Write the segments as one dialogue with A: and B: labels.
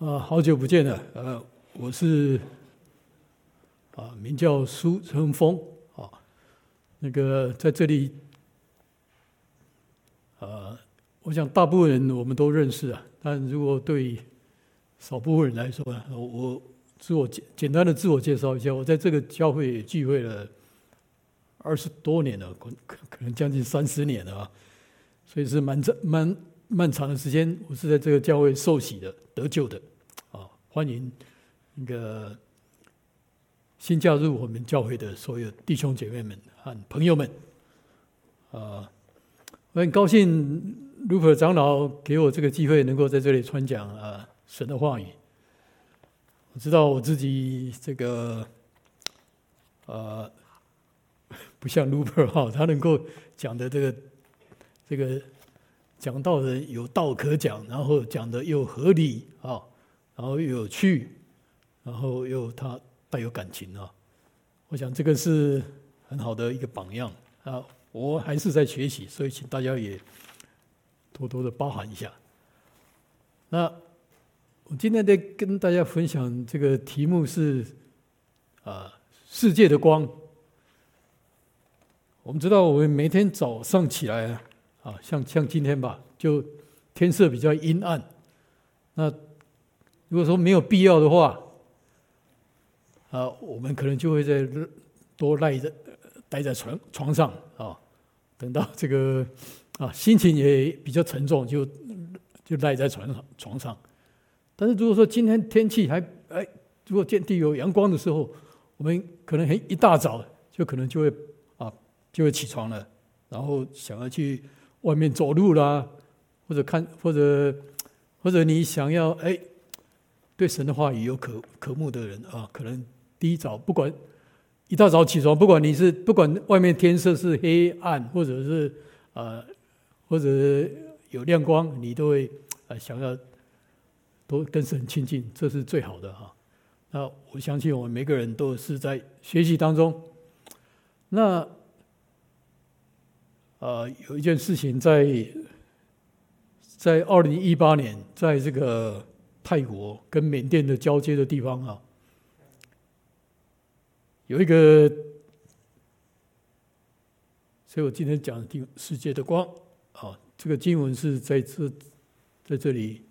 A: 啊，好久不见了。呃，我是啊，名叫苏成峰啊。那个在这里，呃，我想大部分人我们都认识啊。但如果对少部分人来说呢，我自我简简单的自我介绍一下，我在这个教会也聚会了二十多年了，可可能将近三十年了啊。所以是蛮长蛮漫长的时间，我是在这个教会受洗的、得救的。啊欢迎那个新加入我们教会的所有弟兄姐妹们和朋友们，啊，我很高兴鲁珀长老给我这个机会，能够在这里传讲啊神的话语。我知道我自己这个啊，不像鲁珀哈，他能够讲的这个这个讲道人有道可讲，然后讲的又合理啊。然后又有趣，然后又他带有感情啊！我想这个是很好的一个榜样啊！我还是在学习，所以请大家也多多的包涵一下。那我今天在跟大家分享这个题目是啊，世界的光。我们知道，我们每天早上起来啊，啊像像今天吧，就天色比较阴暗，那。如果说没有必要的话，啊，我们可能就会在多赖在待在床床上啊，等到这个啊心情也比较沉重，就就赖在床上床上。但是如果说今天天气还哎，如果见地有阳光的时候，我们可能很一大早就可能就会啊就会起床了，然后想要去外面走路啦，或者看或者或者你想要哎。对神的话语有渴渴慕的人啊，可能第一早不管一大早起床，不管你是不管外面天色是黑暗，或者是呃或者有亮光，你都会呃想要多跟神亲近，这是最好的哈。那我相信我们每个人都是在学习当中。那呃有一件事情在在二零一八年，在这个。泰国跟缅甸的交接的地方啊，有一个，所以我今天讲的世界的光啊，这个经文是在这在这里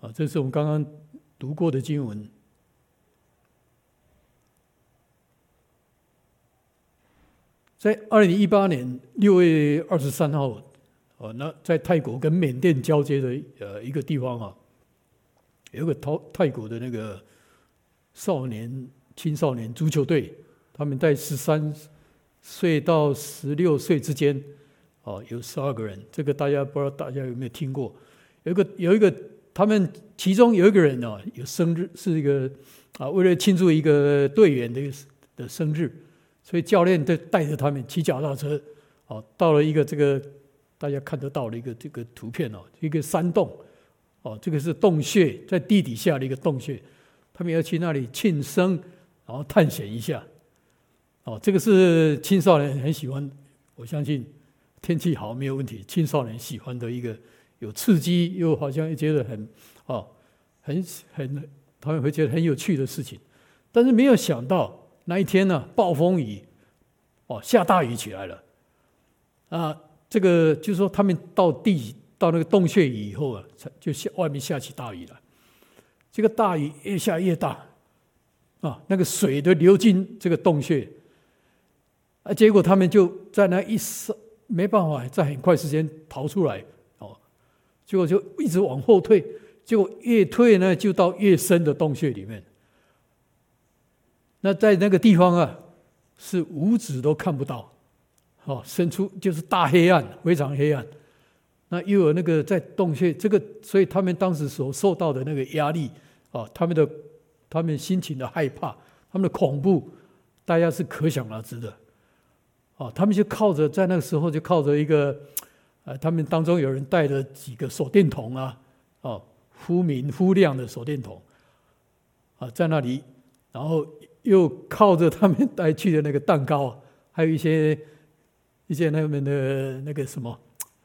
A: 啊，这是我们刚刚读过的经文，在二零一八年六月二十三号哦，那在泰国跟缅甸交接的呃一个地方啊。有个泰泰国的那个少年青少年足球队，他们在十三岁到十六岁之间，哦，有十二个人。这个大家不知道大家有没有听过？有一个有一个，他们其中有一个人哦，有生日，是一个啊，为了庆祝一个队员的的生日，所以教练就带着他们骑脚踏车，哦，到了一个这个大家看得到的一个这个图片哦，一个山洞。哦，这个是洞穴，在地底下的一个洞穴，他们要去那里庆生，然后探险一下。哦，这个是青少年很喜欢，我相信天气好没有问题，青少年喜欢的一个有刺激又好像又觉得很哦很很他们会觉得很有趣的事情。但是没有想到那一天呢，暴风雨哦下大雨起来了啊，这个就是说他们到地。到那个洞穴以后啊，就下外面下起大雨了。这个大雨越下越大，啊，那个水都流进这个洞穴，啊，结果他们就在那一时没办法，在很快时间逃出来，哦，结果就一直往后退，结果越退呢，就到越深的洞穴里面。那在那个地方啊，是五指都看不到，哦，深处就是大黑暗，非常黑暗。那又有那个在洞穴，这个所以他们当时所受到的那个压力啊，他们的他们心情的害怕，他们的恐怖，大家是可想而知的。哦，他们就靠着在那个时候就靠着一个，呃，他们当中有人带着几个手电筒啊，哦，忽明忽亮的手电筒，啊，在那里，然后又靠着他们带去的那个蛋糕，还有一些一些那边的那个什么。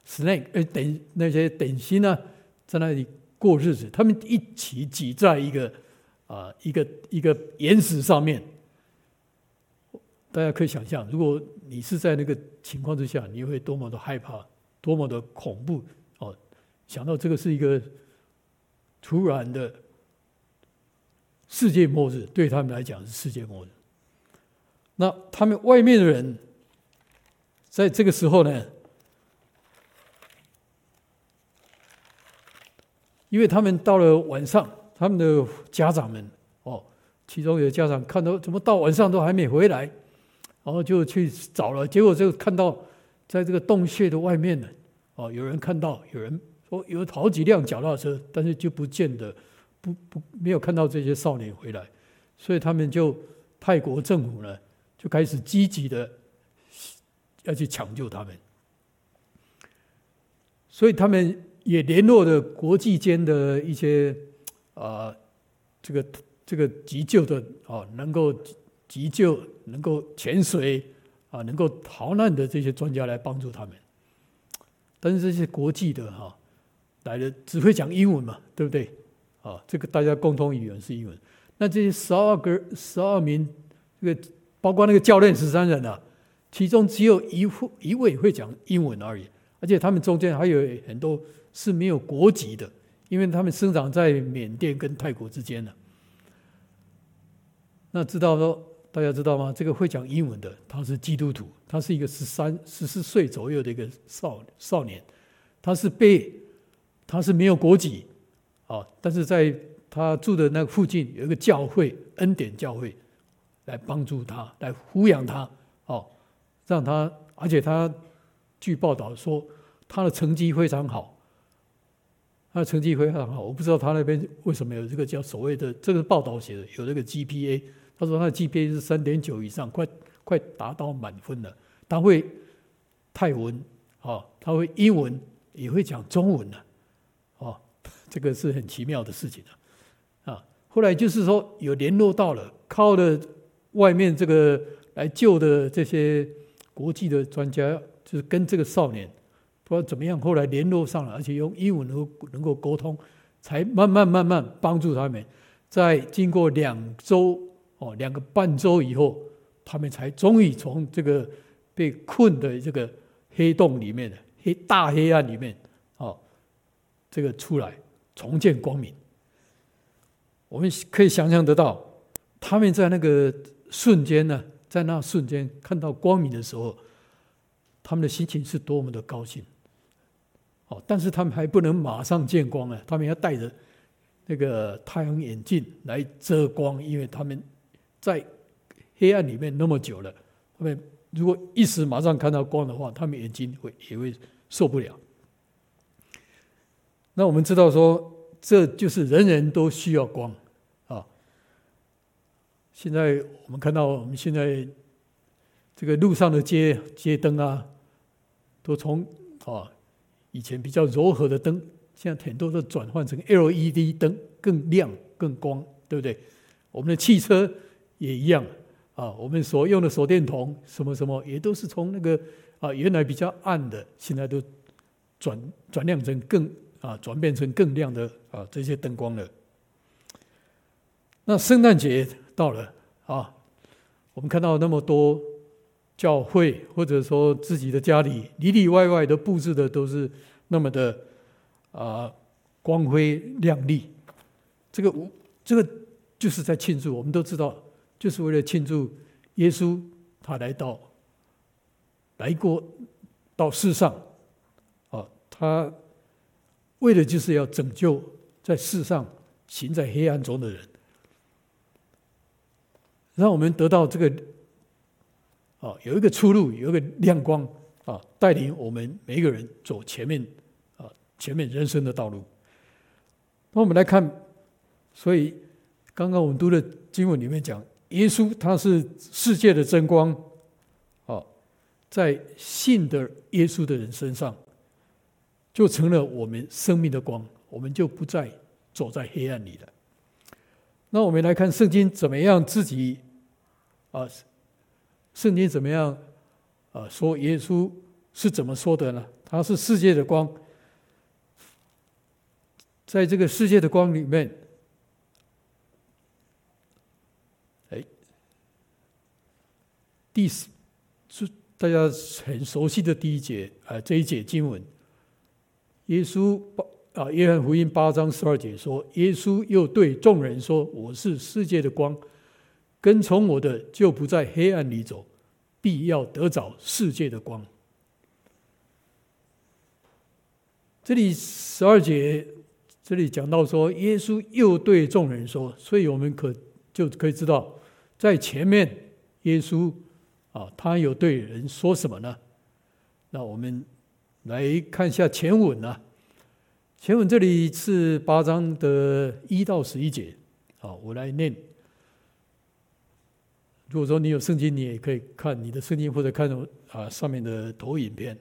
A: Snake，呃，等那些点心呢，在那里过日子，他们一起挤在一个啊一个一个岩石上面。大家可以想象，如果你是在那个情况之下，你会多么的害怕，多么的恐怖哦！想到这个是一个突然的世界末日，对他们来讲是世界末日。那他们外面的人，在这个时候呢，因为他们到了晚上，他们的家长们哦，其中有家长看到怎么到晚上都还没回来。然后就去找了，结果就看到在这个洞穴的外面呢，哦，有人看到，有人说有好几辆脚踏车，但是就不见得不不没有看到这些少年回来，所以他们就泰国政府呢就开始积极的要去抢救他们，所以他们也联络了国际间的一些啊、这个这个急救的啊能够。急救能够潜水啊，能够逃难的这些专家来帮助他们，但是这些国际的哈来的只会讲英文嘛，对不对？啊，这个大家共同语言是英文。那这些十二个十二名这个包括那个教练十三人啊，其中只有一一位会讲英文而已，而且他们中间还有很多是没有国籍的，因为他们生长在缅甸跟泰国之间的。那知道说。大家知道吗？这个会讲英文的，他是基督徒，他是一个十三、十四岁左右的一个少少年，他是被他是没有国籍哦，但是在他住的那个附近有一个教会恩典教会来帮助他，来抚养他哦，让他，而且他据报道说他的成绩非常好，他的成绩非常好，我不知道他那边为什么有这个叫所谓的这个报道写的有这个 GPA。他说他的 GPA 是三点九以上，快快达到满分了。他会泰文，啊，他会英文，也会讲中文了，这个是很奇妙的事情啊。后来就是说有联络到了，靠了外面这个来救的这些国际的专家，就是跟这个少年不知道怎么样，后来联络上了，而且用英文能够能够沟通，才慢慢慢慢帮助他们，在经过两周。哦，两个半周以后，他们才终于从这个被困的这个黑洞里面的黑大黑暗里面，哦，这个出来重见光明。我们可以想象得到，他们在那个瞬间呢，在那瞬间看到光明的时候，他们的心情是多么的高兴。哦，但是他们还不能马上见光啊，他们要戴着那个太阳眼镜来遮光，因为他们。在黑暗里面那么久了，他们如果一时马上看到光的话，他们眼睛会也会受不了。那我们知道说，这就是人人都需要光啊。现在我们看到，我们现在这个路上的街街灯啊，都从啊以前比较柔和的灯，现在很多都转换成 LED 灯，更亮更光，对不对？我们的汽车。也一样啊，我们所用的手电筒什么什么，也都是从那个啊原来比较暗的，现在都转转亮成更啊转变成更亮的啊这些灯光了。那圣诞节到了啊，我们看到那么多教会或者说自己的家里里里外外的布置的都是那么的啊光辉亮丽，这个这个就是在庆祝，我们都知道。就是为了庆祝耶稣他来到来过到世上啊，他为的就是要拯救在世上行在黑暗中的人，让我们得到这个啊有一个出路，有一个亮光啊，带领我们每一个人走前面啊前面人生的道路。那我们来看，所以刚刚我们读的经文里面讲。耶稣他是世界的真光，哦，在信的耶稣的人身上，就成了我们生命的光，我们就不再走在黑暗里了。那我们来看圣经怎么样自己啊？圣经怎么样啊？说耶稣是怎么说的呢？他是世界的光，在这个世界的光里面，哎，第四是大家很熟悉的第一节啊，这一节经文，耶稣八啊，约翰福音八章十二节说，耶稣又对众人说：“我是世界的光，跟从我的就不在黑暗里走，必要得着世界的光。”这里十二节，这里讲到说，耶稣又对众人说，所以我们可就可以知道，在前面耶稣啊，他有对人说什么呢？那我们来看一下前文啊。前文这里是八章的一到十一节，好，我来念。如果说你有圣经，你也可以看你的圣经，或者看啊上面的投影片。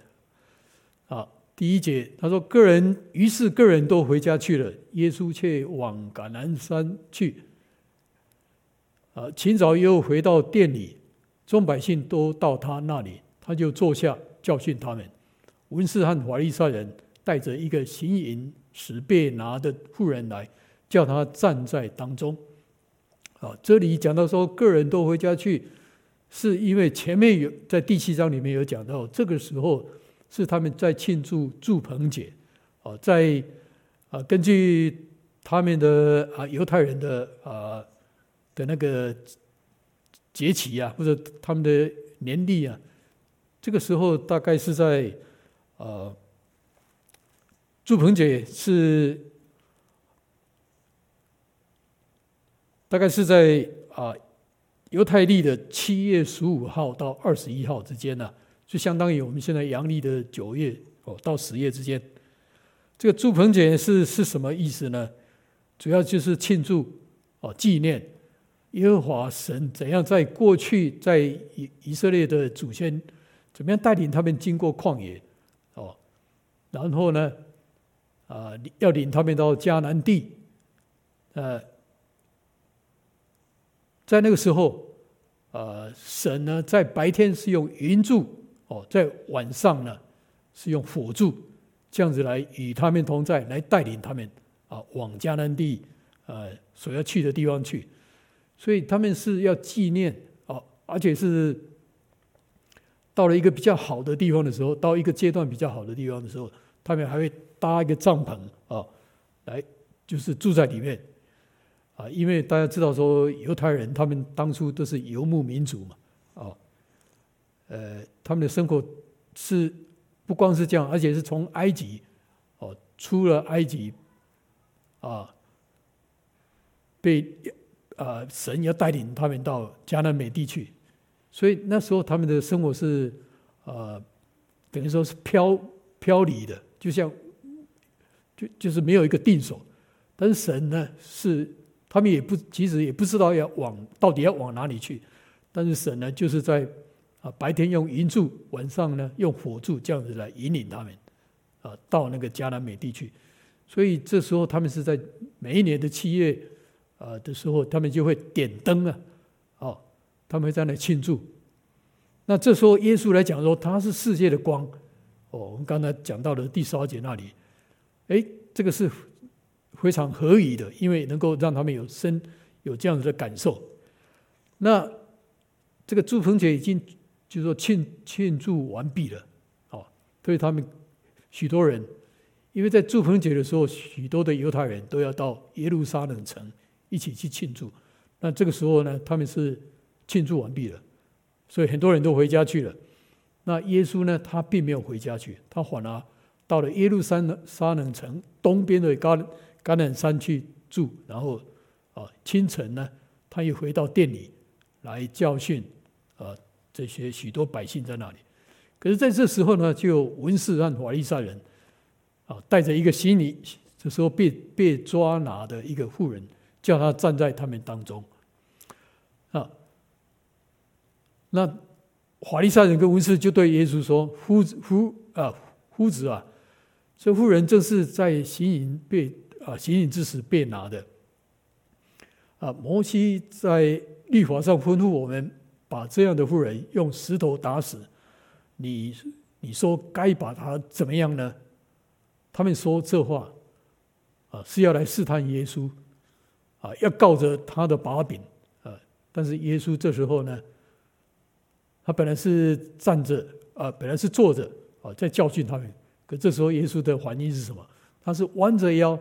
A: 啊，第一节他说：“个人于是个人都回家去了，耶稣却往橄榄山去。啊，清早又回到店里，众百姓都到他那里，他就坐下教训他们。文士和法利赛人。”带着一个行淫使被拿的妇人来，叫他站在当中。啊，这里讲到说，个人都回家去，是因为前面有在第七章里面有讲到，这个时候是他们在庆祝祝棚节。啊，在啊，根据他们的啊犹太人的啊的那个节期啊，或者他们的年历啊，这个时候大概是在呃，祝棚节是大概是在啊犹太历的七月十五号到二十一号之间呢，就相当于我们现在阳历的九月哦到十月之间。这个祝棚节是是什么意思呢？主要就是庆祝哦纪念耶和华神怎样在过去在以以色列的祖先怎么样带领他们经过旷野，然后呢？啊，要领他们到迦南地，呃，在那个时候，呃，神呢在白天是用云柱，哦，在晚上呢是用火柱，这样子来与他们同在，来带领他们啊往迦南地，呃，所要去的地方去。所以他们是要纪念哦，而且是到了一个比较好的地方的时候，到一个阶段比较好的地方的时候，他们还会。搭一个帐篷啊，来就是住在里面啊，因为大家知道说犹太人他们当初都是游牧民族嘛，啊，呃，他们的生活是不光是这样，而且是从埃及哦出了埃及啊，被啊神要带领他们到迦南美地去，所以那时候他们的生活是啊，等于说是飘飘离的，就像。就就是没有一个定所，但是神呢是他们也不其实也不知道要往到底要往哪里去，但是神呢就是在啊白天用银柱，晚上呢用火柱这样子来引领他们啊到那个迦南美地去，所以这时候他们是在每一年的七月啊的时候，他们就会点灯啊，哦，他们会在那庆祝。那这时候耶稣来讲说他是世界的光，哦，我们刚才讲到的第十二节那里。哎，这个是非常合宜的，因为能够让他们有生有这样子的感受。那这个祝棚节已经就是说庆庆祝完毕了，哦，所以他们许多人，因为在祝棚节的时候，许多的犹太人都要到耶路撒冷城一起去庆祝。那这个时候呢，他们是庆祝完毕了，所以很多人都回家去了。那耶稣呢，他并没有回家去，他反而。到了耶路撒冷城东边的橄橄榄山去住，然后啊清晨呢，他又回到店里来教训啊这些许多百姓在那里。可是在这时候呢，就文士和法利赛人啊带着一个行淫，这时候被被抓拿的一个妇人，叫他站在他们当中啊。那法利赛人跟文士就对耶稣说：“夫子夫啊夫子啊！”这妇人正是在行淫被啊行淫之时被拿的啊。摩西在律法上吩咐我们，把这样的妇人用石头打死。你你说该把他怎么样呢？他们说这话啊，是要来试探耶稣，啊，要告着他的把柄，啊，但是耶稣这时候呢，他本来是站着，啊，本来是坐着，啊，在教训他们，可这时候耶稣的反应是什么？他是弯着腰，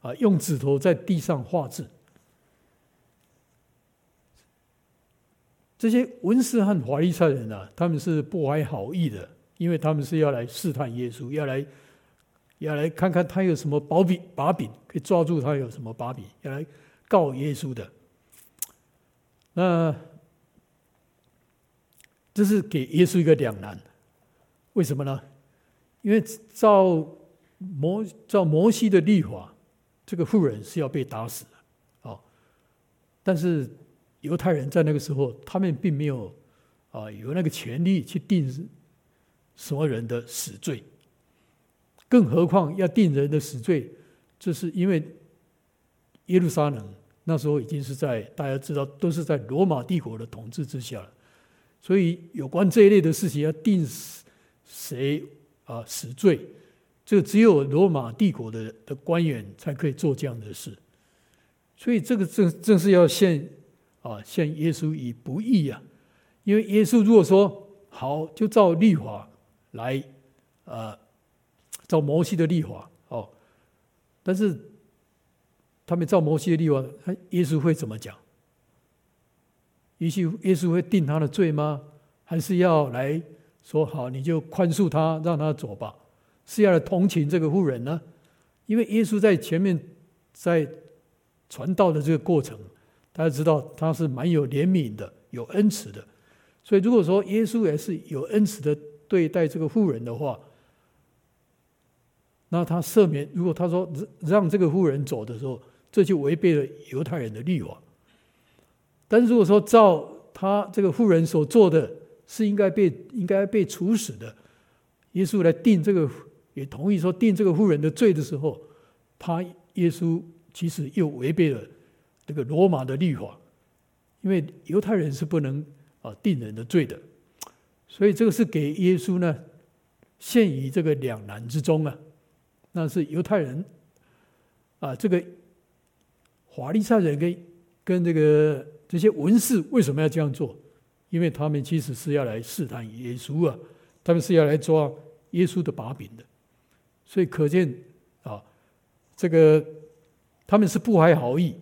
A: 啊，用指头在地上画字。这些文士和法利赛人啊，他们是不怀好意的，因为他们是要来试探耶稣，要来。要来看看他有什么把柄，把柄可以抓住他有什么把柄，要来告耶稣的。那这是给耶稣一个两难，为什么呢？因为照摩照摩西的律法，这个妇人是要被打死的，哦。但是犹太人在那个时候，他们并没有啊有那个权利去定什么人的死罪。更何况要定人的死罪，这是因为耶路撒冷那时候已经是在大家知道都是在罗马帝国的统治之下了，所以有关这一类的事情要定谁啊死罪，这只有罗马帝国的的官员才可以做这样的事，所以这个正正是要陷啊陷耶稣以不义啊，因为耶稣如果说好就照律法来啊。照摩西的律法，哦，但是他们照摩西的律法，他耶稣会怎么讲？也许耶稣会定他的罪吗？还是要来说好，你就宽恕他，让他走吧？是要来同情这个妇人呢？因为耶稣在前面在传道的这个过程，大家知道他是蛮有怜悯的，有恩慈的。所以如果说耶稣也是有恩慈的对待这个妇人的话，那他赦免，如果他说让这个妇人走的时候，这就违背了犹太人的律法。但是如果说照他这个妇人所做的是应该被应该被处死的，耶稣来定这个也同意说定这个妇人的罪的时候，他耶稣其实又违背了这个罗马的律法，因为犹太人是不能啊定人的罪的，所以这个是给耶稣呢陷于这个两难之中啊。那是犹太人啊，这个法利赛人跟跟这个这些文士为什么要这样做？因为他们其实是要来试探耶稣啊，他们是要来抓耶稣的把柄的，所以可见啊，这个他们是不怀好意。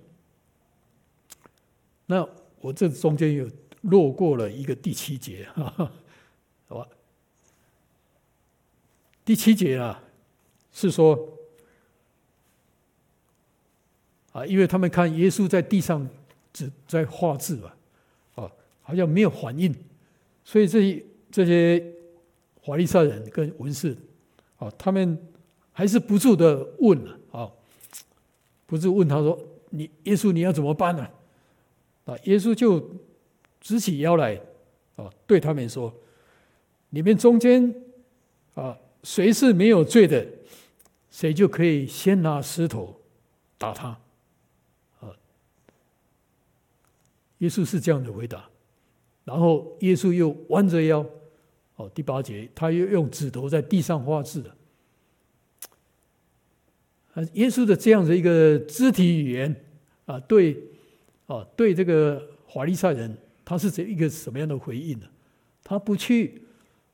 A: 那我这中间又落过了一个第七节，哈哈，好吧？第七节啊。是说，啊，因为他们看耶稣在地上只在画字吧，啊，好像没有反应，所以这些这些法利赛人跟文士，啊，他们还是不住的问了，啊，不住问他说：“你耶稣你要怎么办呢？”啊，耶稣就直起腰来，啊，对他们说：“你们中间，啊，谁是没有罪的？”谁就可以先拿石头打他，啊！耶稣是这样的回答，然后耶稣又弯着腰，哦，第八节他又用指头在地上画字了。啊，耶稣的这样的一个肢体语言啊，对，啊，对这个法利赛人，他是这一个什么样的回应呢？他不去，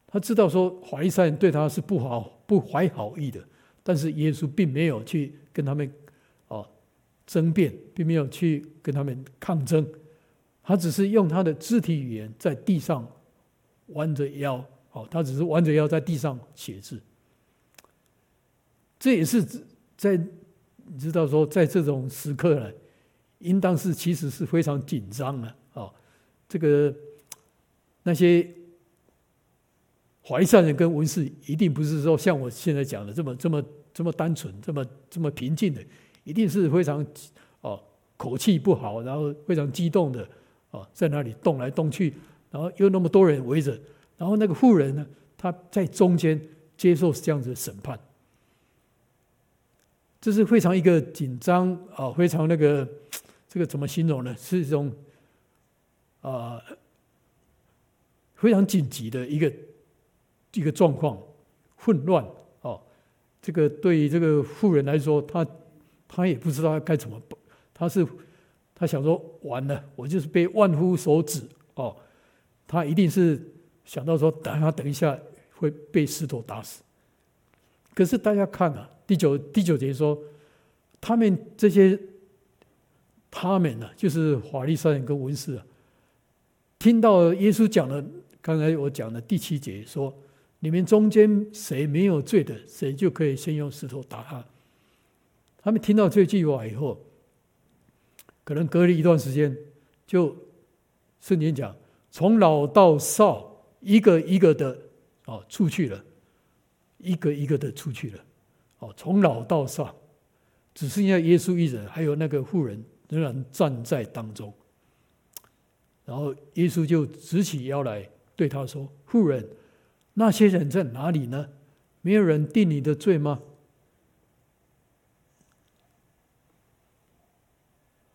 A: 他知道说法利赛人对他是不好、不怀好意的。但是耶稣并没有去跟他们啊争辩，并没有去跟他们抗争，他只是用他的肢体语言在地上弯着腰，哦，他只是弯着腰在地上写字。这也是在你知道说，在这种时刻呢，应当是其实是非常紧张的啊，这个那些。法利赛人跟文士一定不是说像我现在讲的这么这么这么单纯，这么这么平静的，一定是非常哦口气不好，然后非常激动的哦，在那里动来动去，然后又那么多人围着，然后那个妇人呢，她在中间接受这样子的审判，这是非常一个紧张啊，非常那个 这个怎么形容呢？是一种啊非常紧急的一个。一个状况混乱哦，这个对于这个妇人来说，她他也不知道该怎么办，他是他想说完了，我就是被万夫所指哦，他一定是想到说，等他等一下会被石头打死。可是大家看啊，第九第九节说，他们这些他们呢、啊，就是法利赛人跟文士啊，听到耶稣讲了，刚才我讲的第七节说。你们中间谁没有罪的，谁就可以先用石头打他。他们听到这句话以后，可能隔了一段时间，就圣经讲，从老到少，一个一个的哦出去了，一个一个的出去了，哦，从老到少，只剩下耶稣一人，还有那个妇人仍然站在当中。然后耶稣就直起腰来对他说：“妇人。”那些人在哪里呢？没有人定你的罪吗？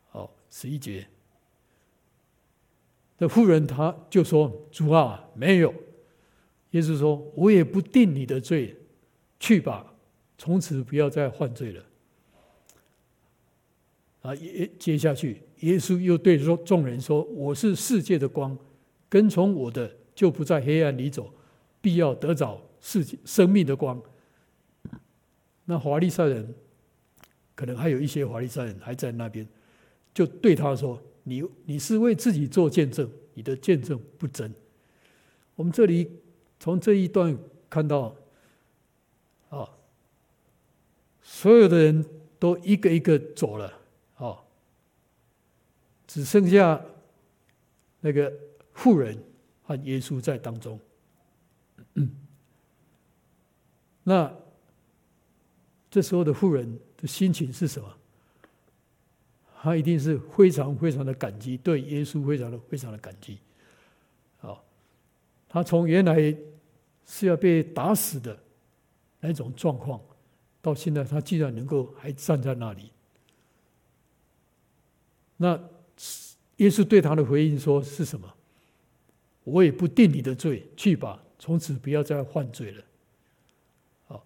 A: 好，十一节，这妇人他就说：“主啊，没有。”耶稣说：“我也不定你的罪，去吧，从此不要再犯罪了。”啊，耶接下去，耶稣又对说众人说：“我是世界的光，跟从我的就不在黑暗里走。”必要得着世界生命的光。那华利赛人，可能还有一些华利赛人还在那边，就对他说：“你你是为自己做见证，你的见证不真。”我们这里从这一段看到，啊，所有的人都一个一个走了，啊，只剩下那个妇人和耶稣在当中。那这时候的妇人的心情是什么？他一定是非常非常的感激，对耶稣非常的非常的感激。好，他从原来是要被打死的那种状况，到现在他居然能够还站在那里。那耶稣对他的回应说是什么？我也不定你的罪，去吧。从此不要再犯罪了。好，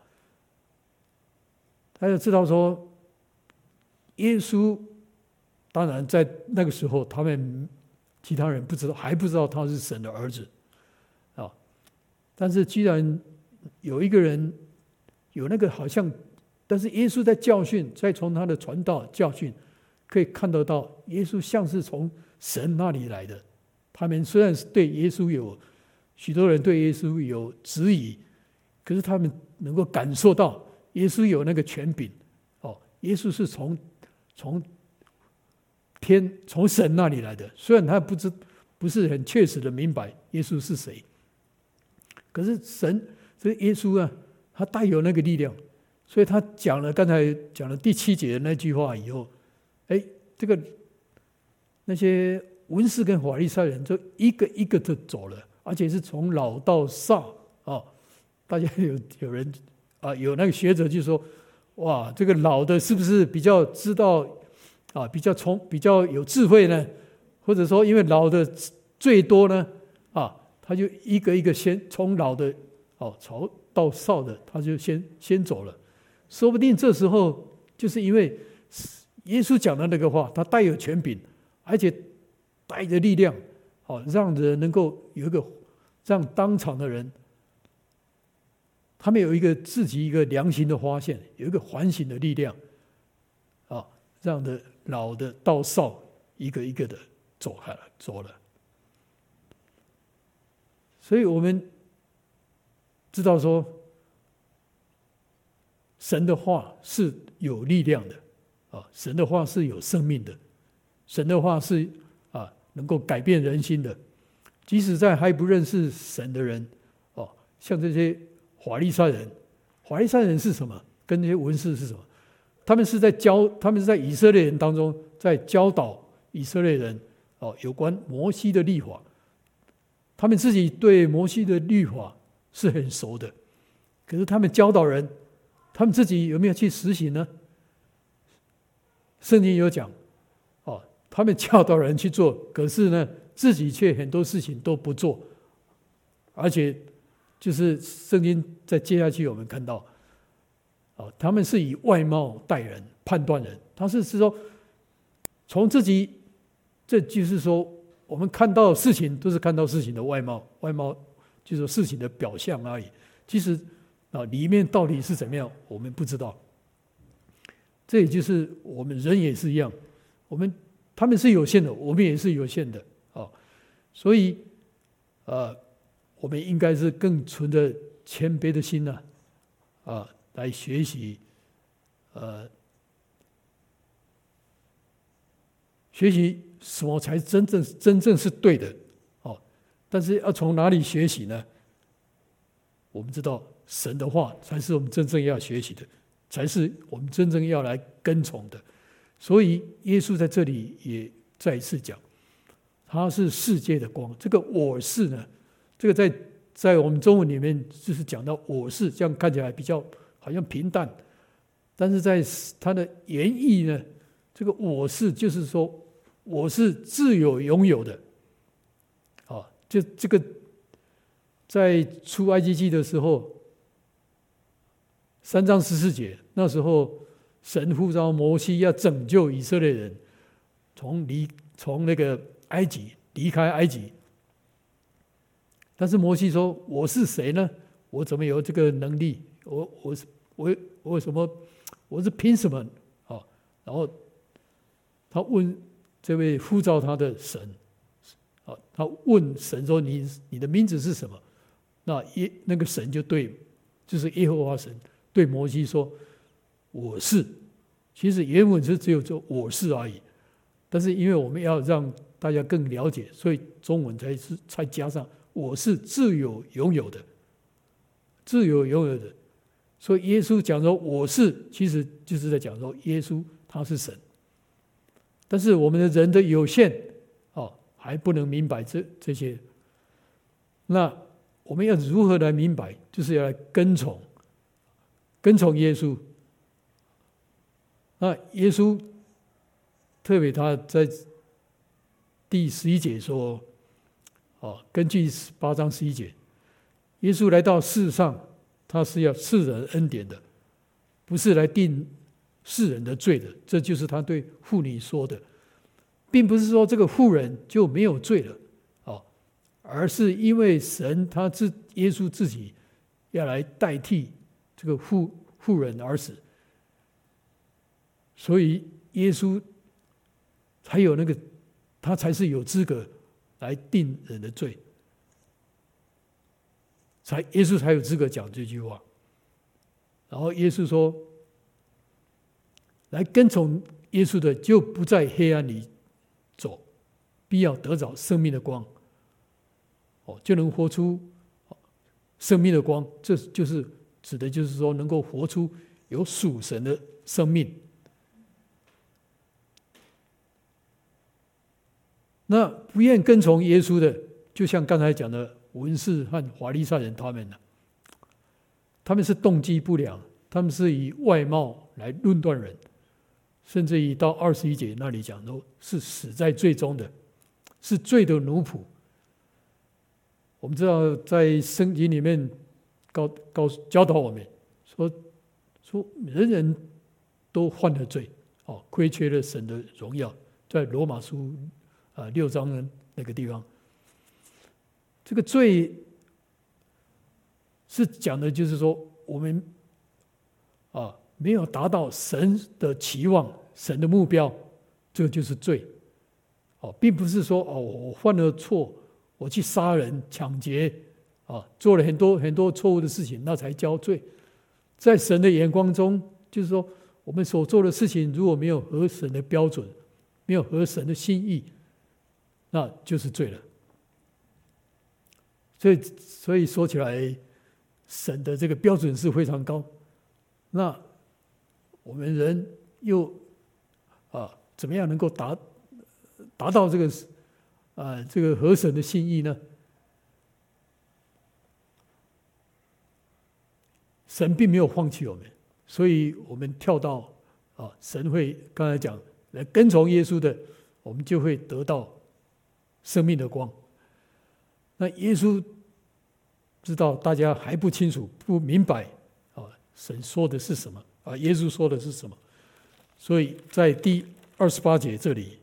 A: 大家知道说，耶稣当然在那个时候，他们其他人不知道，还不知道他是神的儿子啊。但是既然有一个人有那个好像，但是耶稣在教训，在从他的传道教训，可以看得到耶稣像是从神那里来的。他们虽然是对耶稣有。许多人对耶稣有质疑，可是他们能够感受到耶稣有那个权柄。哦，耶稣是从从天从神那里来的，虽然他不知不是很确实的明白耶稣是谁，可是神这耶稣啊，他带有那个力量，所以他讲了刚才讲了第七节的那句话以后，哎，这个那些文士跟法利赛人就一个一个的走了。而且是从老到少啊！大家有有人啊，有那个学者就说：“哇，这个老的是不是比较知道啊？比较聪，比较有智慧呢？或者说，因为老的最多呢？啊，他就一个一个先从老的哦，朝到少的，他就先先走了。说不定这时候就是因为耶稣讲的那个话，他带有权柄，而且带着力量。”好，让人能够有一个让当场的人，他们有一个自己一个良心的发现，有一个反省的力量，啊，让的老的到少一个一个的走开了，走了。所以我们知道说，神的话是有力量的，啊，神的话是有生命的，神的话是啊。能够改变人心的，即使在还不认识神的人，哦，像这些法利赛人，法利赛人是什么？跟那些文士是什么？他们是在教，他们是在以色列人当中，在教导以色列人，哦，有关摩西的律法。他们自己对摩西的律法是很熟的，可是他们教导人，他们自己有没有去实行呢？圣经有讲。哦他们教导人去做，可是呢，自己却很多事情都不做，而且就是圣经在接下去，我们看到啊，他们是以外貌待人判断人，他是是说从自己，这就是说我们看到事情都是看到事情的外貌，外貌就是事情的表象而已。其实啊，里面到底是怎么样，我们不知道。这也就是我们人也是一样，我们他们是有限的，我们也是有限的啊，所以呃，我们应该是更存着谦卑的心呢，啊。来学习，呃，学习什么才真正真正是对的哦？但是要从哪里学习呢？我们知道神的话才是我们真正要学习的，才是我们真正要来跟从的。所以耶稣在这里也再一次讲，他是世界的光。这个我是呢，这个在在我们中文里面就是讲到我是，这样看起来比较。好像平淡，但是在他的原意呢，这个我是就是说我是自有拥有的，啊，就这个在出埃及记的时候，三章十四节，那时候神呼召摩西要拯救以色列人，从离从那个埃及离开埃及，但是摩西说：“我是谁呢？我怎么有这个能力？”我我是我我为什么我是凭什么啊？然后他问这位呼召他的神啊，他问神说：“你你的名字是什么？”那耶那个神就对，就是耶和华神对摩西说：“我是。”其实原文是只有说“我是”而已，但是因为我们要让大家更了解，所以中文才是才加上“我是自有拥有的，自有拥有的”。所以耶稣讲说我是，其实就是在讲说耶稣他是神，但是我们的人的有限哦，还不能明白这这些。那我们要如何来明白？就是要来跟从，跟从耶稣。那耶稣特别他在第十一节说，哦，根据八章十一节，耶稣来到世上。他是要赐人恩典的，不是来定世人的罪的。这就是他对妇女说的，并不是说这个妇人就没有罪了，哦，而是因为神他自耶稣自己要来代替这个妇妇人而死，所以耶稣才有那个，他才是有资格来定人的罪。才耶稣才有资格讲这句话，然后耶稣说：“来跟从耶稣的，就不在黑暗里走，必要得着生命的光。哦，就能活出生命的光。这就是指的，就是说能够活出有属神的生命。那不愿跟从耶稣的，就像刚才讲的。”文士和法利赛人，他们呢？他们是动机不良，他们是以外貌来论断人，甚至于到二十一节那里讲，说是死在罪中的，是罪的奴仆。我们知道，在圣经里面告告教导我们说，说人人都犯了罪，哦，亏缺了神的荣耀，在罗马书啊六章的那个地方。这个罪是讲的，就是说我们啊没有达到神的期望、神的目标，这个就是罪。哦，并不是说哦我犯了错，我去杀人、抢劫啊，做了很多很多错误的事情，那才叫罪。在神的眼光中，就是说我们所做的事情如果没有合神的标准，没有合神的心意，那就是罪了。所以，所以说起来，神的这个标准是非常高。那我们人又啊，怎么样能够达达到这个啊这个和神的心意呢？神并没有放弃我们，所以我们跳到啊，神会刚才讲来跟从耶稣的，我们就会得到生命的光。那耶稣知道大家还不清楚、不明白啊，神说的是什么啊？耶稣说的是什么？所以在第二十八节这里，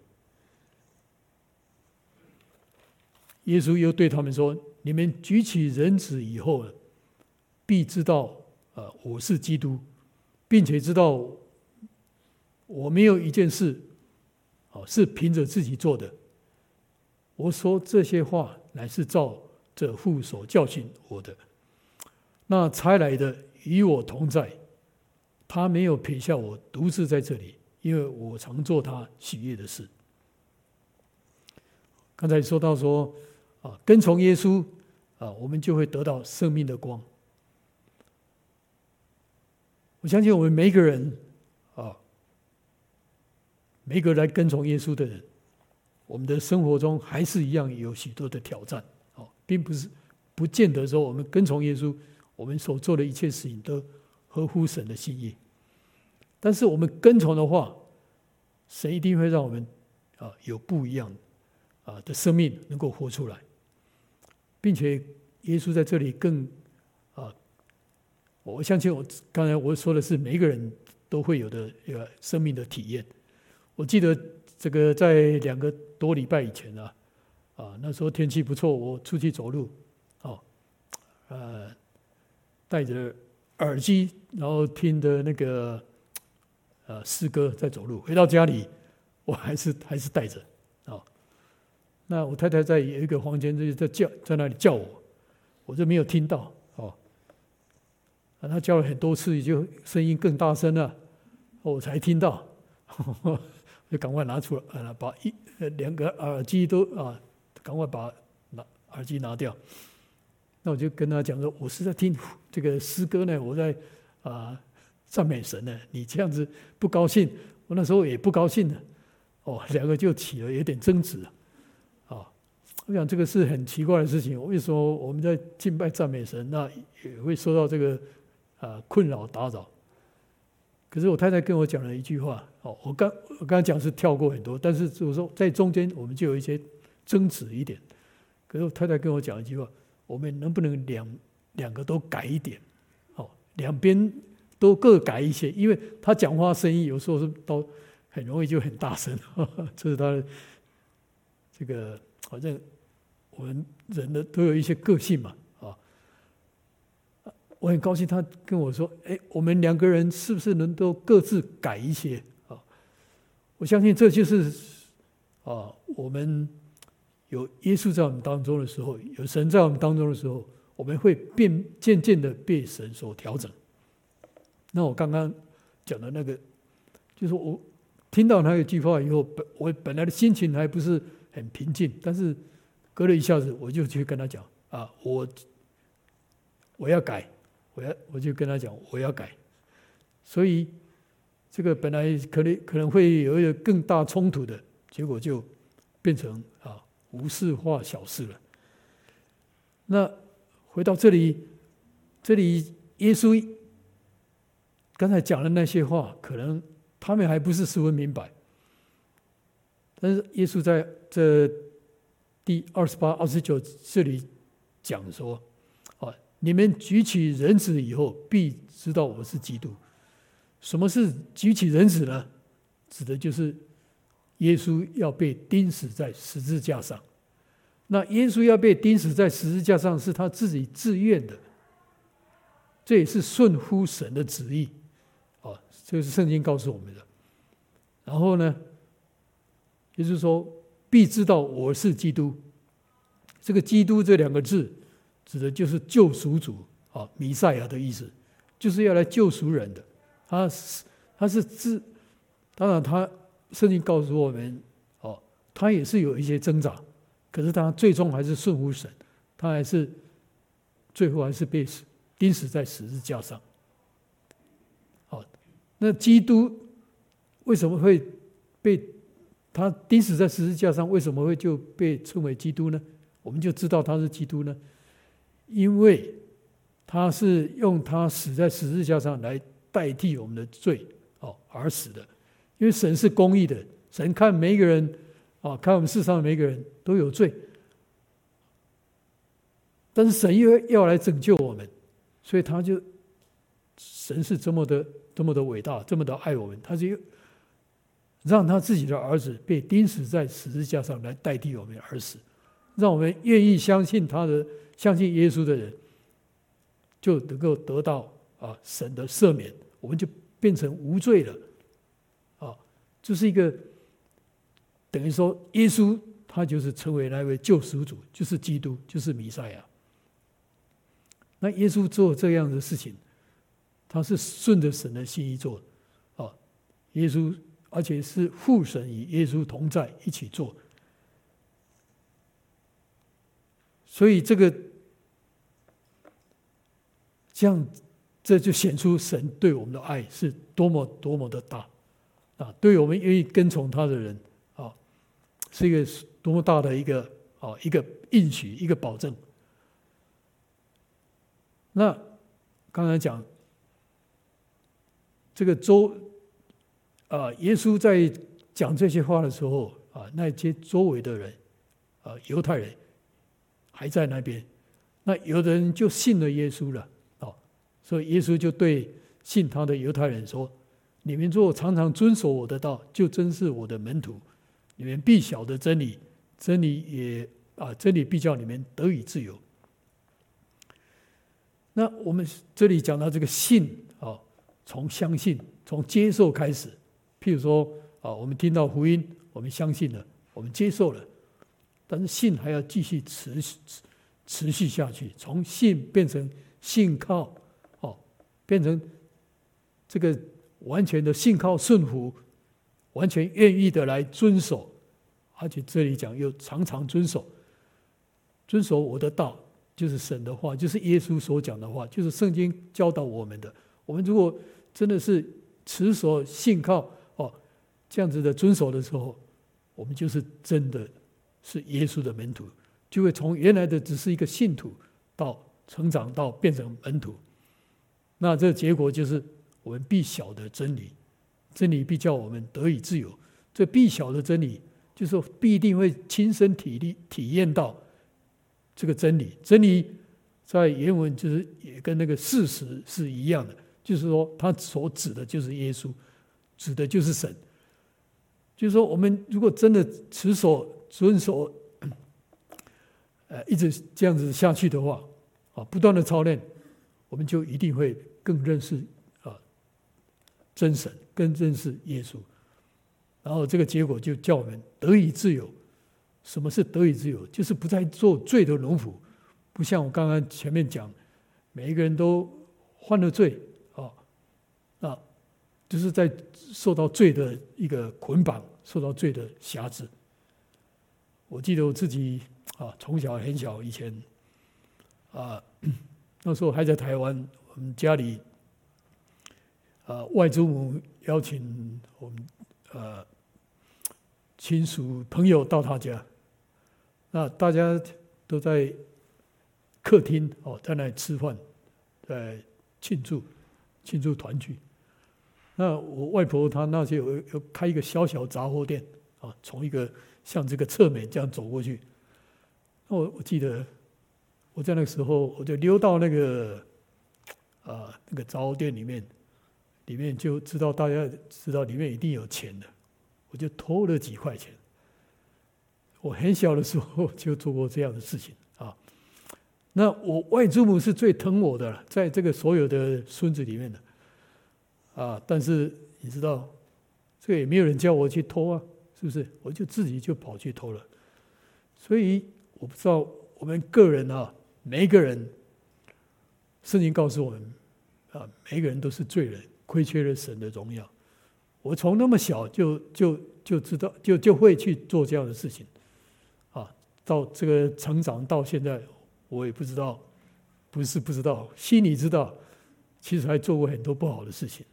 A: 耶稣又对他们说：“你们举起人子以后，必知道啊，我是基督，并且知道我没有一件事啊是凭着自己做的。我说这些话，乃是照着父所教训我的。那差来的与我同在。”他没有撇下我独自在这里，因为我常做他喜悦的事。刚才说到说啊，跟从耶稣啊，我们就会得到生命的光。我相信我们每一个人啊，每一个来跟从耶稣的人，我们的生活中还是一样有许多的挑战哦，并不是不见得说我们跟从耶稣，我们所做的一切事情都。合乎神的心意，但是我们跟从的话，神一定会让我们啊有不一样啊的生命能够活出来，并且耶稣在这里更啊，我相信我刚才我说的是每一个人都会有的一个生命的体验。我记得这个在两个多礼拜以前啊，啊那时候天气不错，我出去走路，哦，呃，戴着。耳机，然后听的那个呃诗歌，在走路。回到家里，我还是还是戴着啊。那我太太在有一个房间，就在叫，在那里叫我，我就没有听到哦。啊，她叫了很多次，就声音更大声了，我才听到，就赶快拿出来，啊，把一呃两个耳机都啊，赶快把拿耳机拿掉。那我就跟他讲说，我是在听这个诗歌呢，我在啊赞美神呢。你这样子不高兴，我那时候也不高兴的。哦，两个就起了有点争执啊。我想这个是很奇怪的事情。为什么我们在敬拜赞美神，那也会受到这个啊困扰打扰？可是我太太跟我讲了一句话。哦，我刚我刚才讲是跳过很多，但是就是说在中间我们就有一些争执一点。可是我太太跟我讲一句话。我们能不能两两个都改一点？哦，两边都各改一些，因为他讲话声音有时候是都很容易就很大声，这是他的这个，反正我们人的都有一些个性嘛，我很高兴他跟我说，哎，我们两个人是不是能够各自改一些？啊，我相信这就是啊，我们。有耶稣在我们当中的时候，有神在我们当中的时候，我们会变渐渐的被神所调整。那我刚刚讲的那个，就是我听到那一句话以后，本我本来的心情还不是很平静，但是隔了一下子，我就去跟他讲啊，我我要改，我要我就跟他讲我要改。所以这个本来可能可能会有一个更大冲突的结果，就变成啊。无事化小事了。那回到这里，这里耶稣刚才讲的那些话，可能他们还不是十分明白。但是耶稣在这第二十八、二十九这里讲说：“啊，你们举起人子以后，必知道我是基督。什么是举起人子呢？指的就是。”耶稣要被钉死在十字架上，那耶稣要被钉死在十字架上是他自己自愿的，这也是顺乎神的旨意，啊，这是圣经告诉我们的。然后呢，也就是说，必知道我是基督。这个“基督”这两个字，指的就是救赎主啊，弥赛亚的意思，就是要来救赎人的。他是他是自，当然他。圣经告诉我们，哦，他也是有一些挣扎，可是他最终还是顺服神，他还是最后还是被死钉死在十字架上。好，那基督为什么会被他钉死在十字架上？为什么会就被称为基督呢？我们就知道他是基督呢，因为他是用他死在十字架上来代替我们的罪，哦，而死的。因为神是公义的，神看每一个人，啊，看我们世上的每一个人都有罪，但是神又要来拯救我们，所以他就神是这么的、这么的伟大，这么的爱我们，他就让他自己的儿子被钉死在十字架上来代替我们而死，让我们愿意相信他的、相信耶稣的人，就能够得到啊神的赦免，我们就变成无罪了。啊，这是一个等于说耶稣他就是成为那位救赎主，就是基督，就是弥赛亚。那耶稣做这样的事情，他是顺着神的心意做，啊，耶稣而且是父神与耶稣同在一起做，所以这个这样这就显出神对我们的爱是多么多么的大，啊，对我们愿意跟从他的人，啊，是一个多么大的一个啊一个应许一个保证。那刚才讲这个周啊，耶稣在讲这些话的时候啊，那些周围的人啊，犹太人还在那边，那有的人就信了耶稣了，所以耶稣就对信他的犹太人说：“你们若常常遵守我的道，就真是我的门徒。你们必晓得真理，真理也啊，真理必叫你们得以自由。”那我们这里讲到这个信啊，从相信、从接受开始。譬如说啊，我们听到福音，我们相信了，我们接受了，但是信还要继续持续持续下去，从信变成信靠，变成这个完全的信靠顺服，完全愿意的来遵守，而且这里讲又常常遵守，遵守我的道。就是神的话，就是耶稣所讲的话，就是圣经教导我们的。我们如果真的是持守信靠哦，这样子的遵守的时候，我们就是真的是耶稣的门徒，就会从原来的只是一个信徒，到成长到变成门徒。那这结果就是我们必晓得真理，真理必叫我们得以自由。这必晓得真理，就是说必定会亲身体力体验到。这个真理，真理在原文就是也跟那个事实是一样的，就是说，他所指的就是耶稣，指的就是神。就是说，我们如果真的持守、遵守，呃，一直这样子下去的话，啊，不断的操练，我们就一定会更认识啊真神，更认识耶稣。然后这个结果就叫我们得以自由。什么是得以自由？就是不再做罪的奴仆，不像我刚刚前面讲，每一个人都犯了罪啊，啊，就是在受到罪的一个捆绑，受到罪的辖制。我记得我自己啊，从小很小以前啊，那时候还在台湾，我们家里啊，外祖母邀请我们呃亲属朋友到他家。那大家都在客厅哦，在那里吃饭，在庆祝庆祝团聚。那我外婆她那些有有开一个小小杂货店啊，从一个像这个侧面这样走过去。那我我记得我在那个时候，我就溜到那个啊那个杂货店里面，里面就知道大家知道里面一定有钱的，我就偷了几块钱。我很小的时候就做过这样的事情啊。那我外祖母是最疼我的，在这个所有的孙子里面的啊。但是你知道，这个也没有人叫我去偷啊，是不是？我就自己就跑去偷了。所以我不知道我们个人啊，每一个人，圣经告诉我们啊，每个人都是罪人，亏缺了神的荣耀。我从那么小就就就知道，就就会去做这样的事情。啊到这个成长到现在，我也不知道，不是不知道，心里知道，其实还做过很多不好的事情。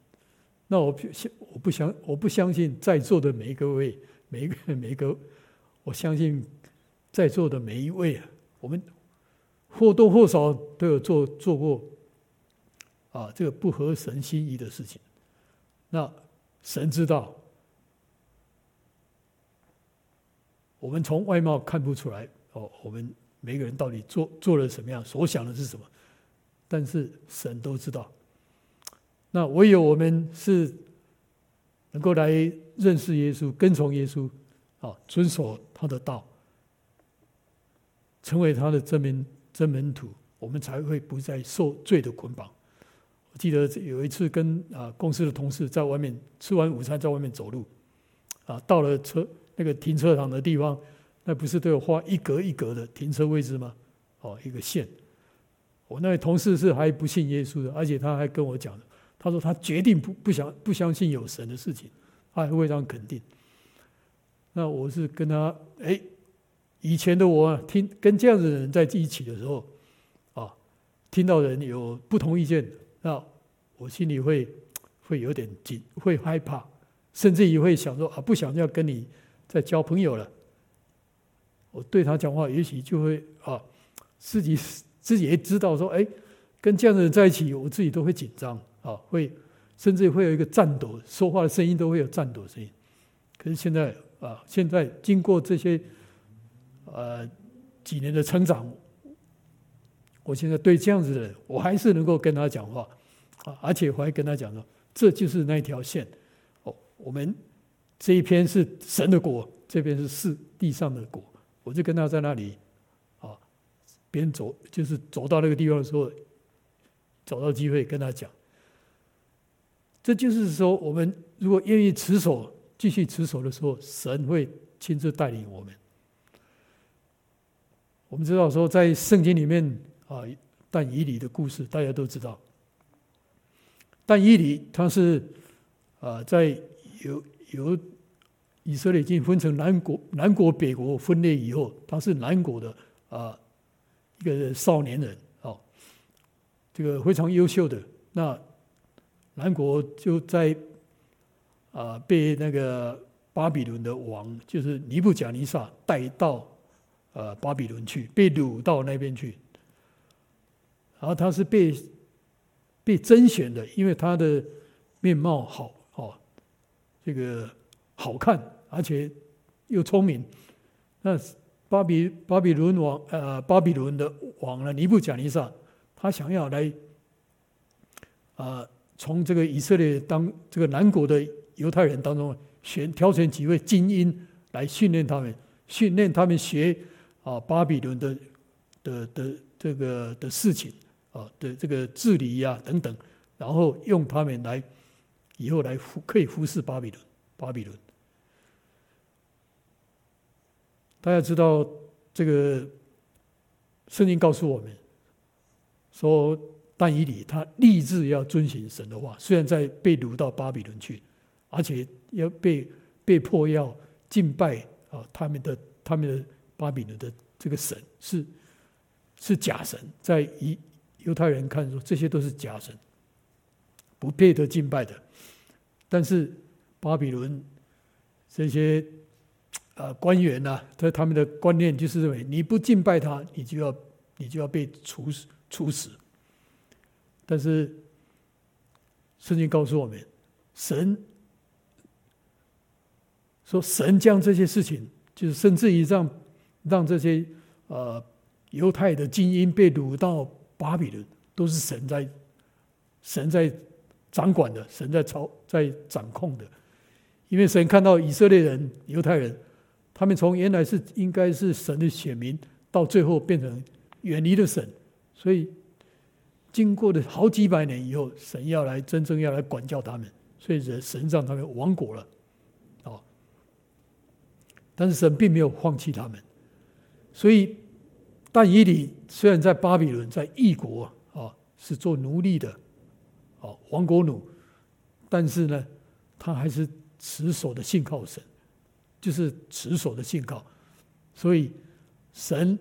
A: 那我相，我不相，我不相信在座的每一个位，每一个每一个，我相信在座的每一位啊，我们或多或少都有做做过啊，这个不合神心意的事情。那神知道。我们从外貌看不出来哦，我们每个人到底做做了什么样，所想的是什么？但是神都知道，那唯有我们是能够来认识耶稣、跟从耶稣，啊，遵守他的道，成为他的真门真门徒，我们才会不再受罪的捆绑。我记得有一次跟啊公司的同事在外面吃完午餐，在外面走路，啊，到了车那个停车场的地方，那不是都有画一格一格的停车位置吗？哦，一个线。我那位同事是还不信耶稣的，而且他还跟我讲，他说他决定不不想不相信有神的事情，他还非常肯定。那我是跟他，哎，以前的我听跟这样子的人在一起的时候，啊，听到人有不同意见，那我心里会会有点紧，会害怕，甚至于会想说啊，不想要跟你再交朋友了。我对他讲话，也许就会啊，自己。自己也知道说，哎，跟这样的人在一起，我自己都会紧张啊，会甚至会有一个颤抖，说话的声音都会有颤抖声音。可是现在啊，现在经过这些呃几年的成长，我现在对这样子的人，我还是能够跟他讲话啊，而且我还跟他讲说，这就是那一条线哦，我们这一边是神的国，这边是世地上的国，我就跟他在那里。别人走，就是走到那个地方的时候，找到机会跟他讲。这就是说，我们如果愿意持守，继续持守的时候，神会亲自带领我们。我们知道说，在圣经里面啊，但以理的故事大家都知道。但以理他是啊，在由由以色列已经分成南国、南国、北国分裂以后，他是南国的啊。一个少年人哦，这个非常优秀的。那南国就在啊，被那个巴比伦的王，就是尼布甲尼撒带到呃巴比伦去，被掳到那边去。然后他是被被甄选的，因为他的面貌好哦，这个好看，而且又聪明。那。巴比巴比伦王，呃，巴比伦的王呢，尼布甲尼撒，他想要来，啊、从这个以色列当这个南国的犹太人当中选挑选几位精英来训练他们，训练他们学啊、巴比伦的的的这个的事情啊的这个治理呀、等等，然后用他们来以后来服可以服侍巴比伦，巴比伦。大家知道，这个圣经告诉我们说，但以理他立志要遵循神的话，虽然在被掳到巴比伦去，而且要被被迫要敬拜啊，他们的他们的巴比伦的这个神是是假神，在犹犹太人看说，这些都是假神，不配得敬拜的。但是巴比伦这些。啊，官员呐，他他们的观念就是认为，你不敬拜他，你就要你就要被处死处死。但是圣经告诉我们，神说神将这些事情，就是甚至于让让这些呃犹太的精英被掳到巴比伦，都是神在神在掌管的，神在操在掌控的，因为神看到以色列人犹太人。他们从原来是应该是神的选民，到最后变成远离了神，所以经过了好几百年以后，神要来真正要来管教他们，所以神神让他们亡国了，哦，但是神并没有放弃他们，所以但以理虽然在巴比伦在异国啊是做奴隶的，啊亡国奴，但是呢，他还是持守的信靠神。就是持守的信靠，所以神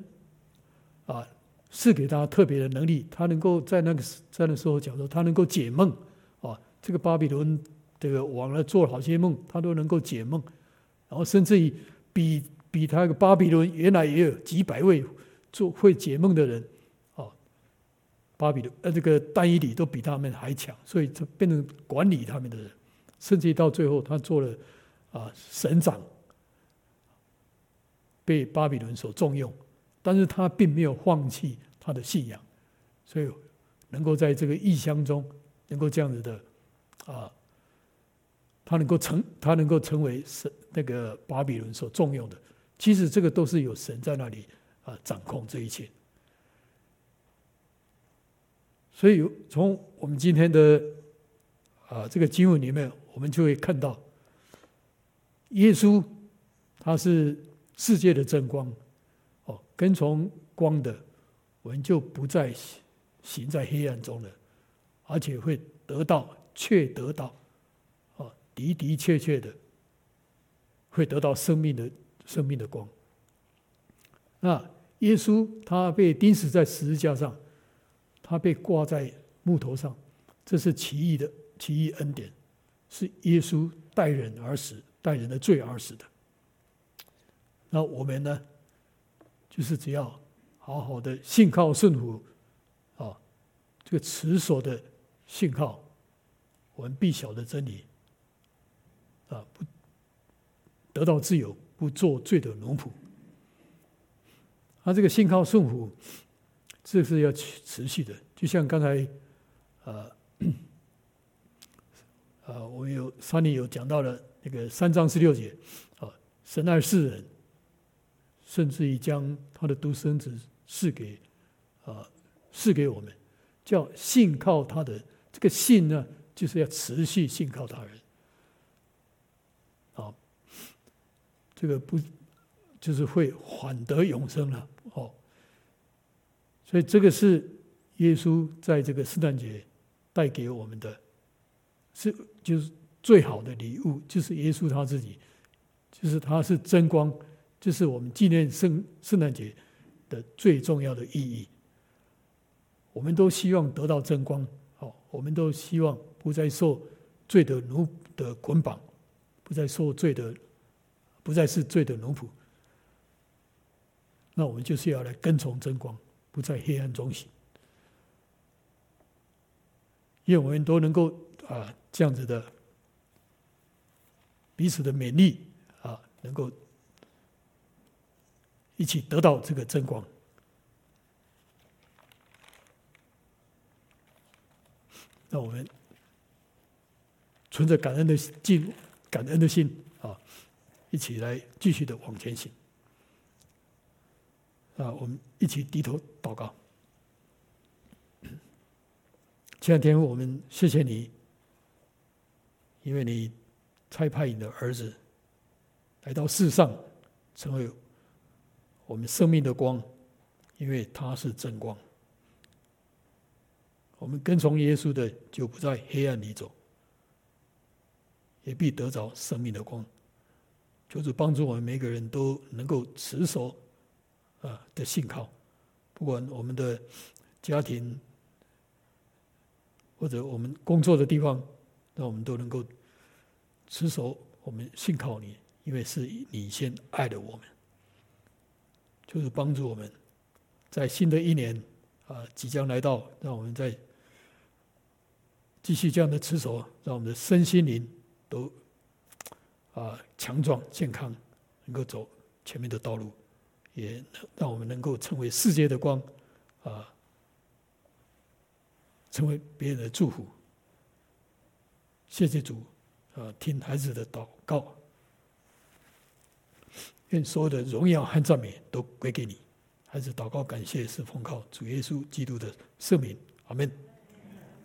A: 啊赐给他特别的能力，他能够在那个在那时候讲说，他能够解梦啊。这个巴比伦这个王呢做了好些梦，他都能够解梦，然后甚至于比比他个巴比伦原来也有几百位做会解梦的人啊，巴比伦呃这个但以理都比他们还强，所以他变成管理他们的人，甚至到最后他做了啊省长。被巴比伦所重用，但是他并没有放弃他的信仰，所以能够在这个异乡中，能够这样子的啊，他能够成，他能够成为神那个巴比伦所重用的。其实这个都是有神在那里啊掌控这一切。所以从我们今天的啊这个经文里面，我们就会看到，耶稣他是世界的真光，哦，跟从光的，我们就不再行在黑暗中了，而且会得到，确得到，啊，的的确确的，会得到生命的生命的光。那耶稣他被钉死在十字架上。他被挂在木头上，这是奇异的奇异恩典，是耶稣代人而死，代人的罪而死的。那我们呢，就是只要好好的信靠顺服，啊，这个持守的信靠，我们必晓得真理，啊，不得到自由，不做罪的奴仆。他这个信靠顺服。这是要持续的，就像刚才，呃，呃，我有上面有讲到了那个三章十六节，啊，神爱世人，甚至于将他的独生子赐给，啊，赐给我们，叫信靠他的这个信呢，就是要持续信靠他人，啊，这个不就是会缓得永生了，哦。所以这个是耶稣在这个圣诞节带给我们的，是就是最好的礼物，就是耶稣他自己，就是他是真光，就是我们纪念圣圣诞节的最重要的意义。我们都希望得到真光，好，我们都希望不再受罪的奴的捆绑，不再受罪的，不再是罪的奴仆。那我们就是要来跟从真光。不在黑暗中行，愿我们都能够啊这样子的彼此的勉励啊，能够一起得到这个真光。那我们存着感恩的心，感恩的心啊，一起来继续的往前行。啊，我们一起低头祷告。亲爱的天，我们谢谢你，因为你差派你的儿子来到世上，成为我们生命的光，因为他是真光。我们跟从耶稣的，就不在黑暗里走，也必得着生命的光。求主帮助我们每个人都能够持守。啊的信靠，不管我们的家庭或者我们工作的地方，那我们都能够持守我们信靠你，因为是你先爱的我们，就是帮助我们在新的一年啊即将来到，让我们在继续这样的持守，让我们的身心灵都啊强壮健康，能够走前面的道路。也让我们能够成为世界的光，啊，成为别人的祝福。谢谢主，啊，听孩子的祷告，愿所有的荣耀和赞美都归给你。孩子祷告，感谢是奉靠主耶稣基督的圣名，阿门。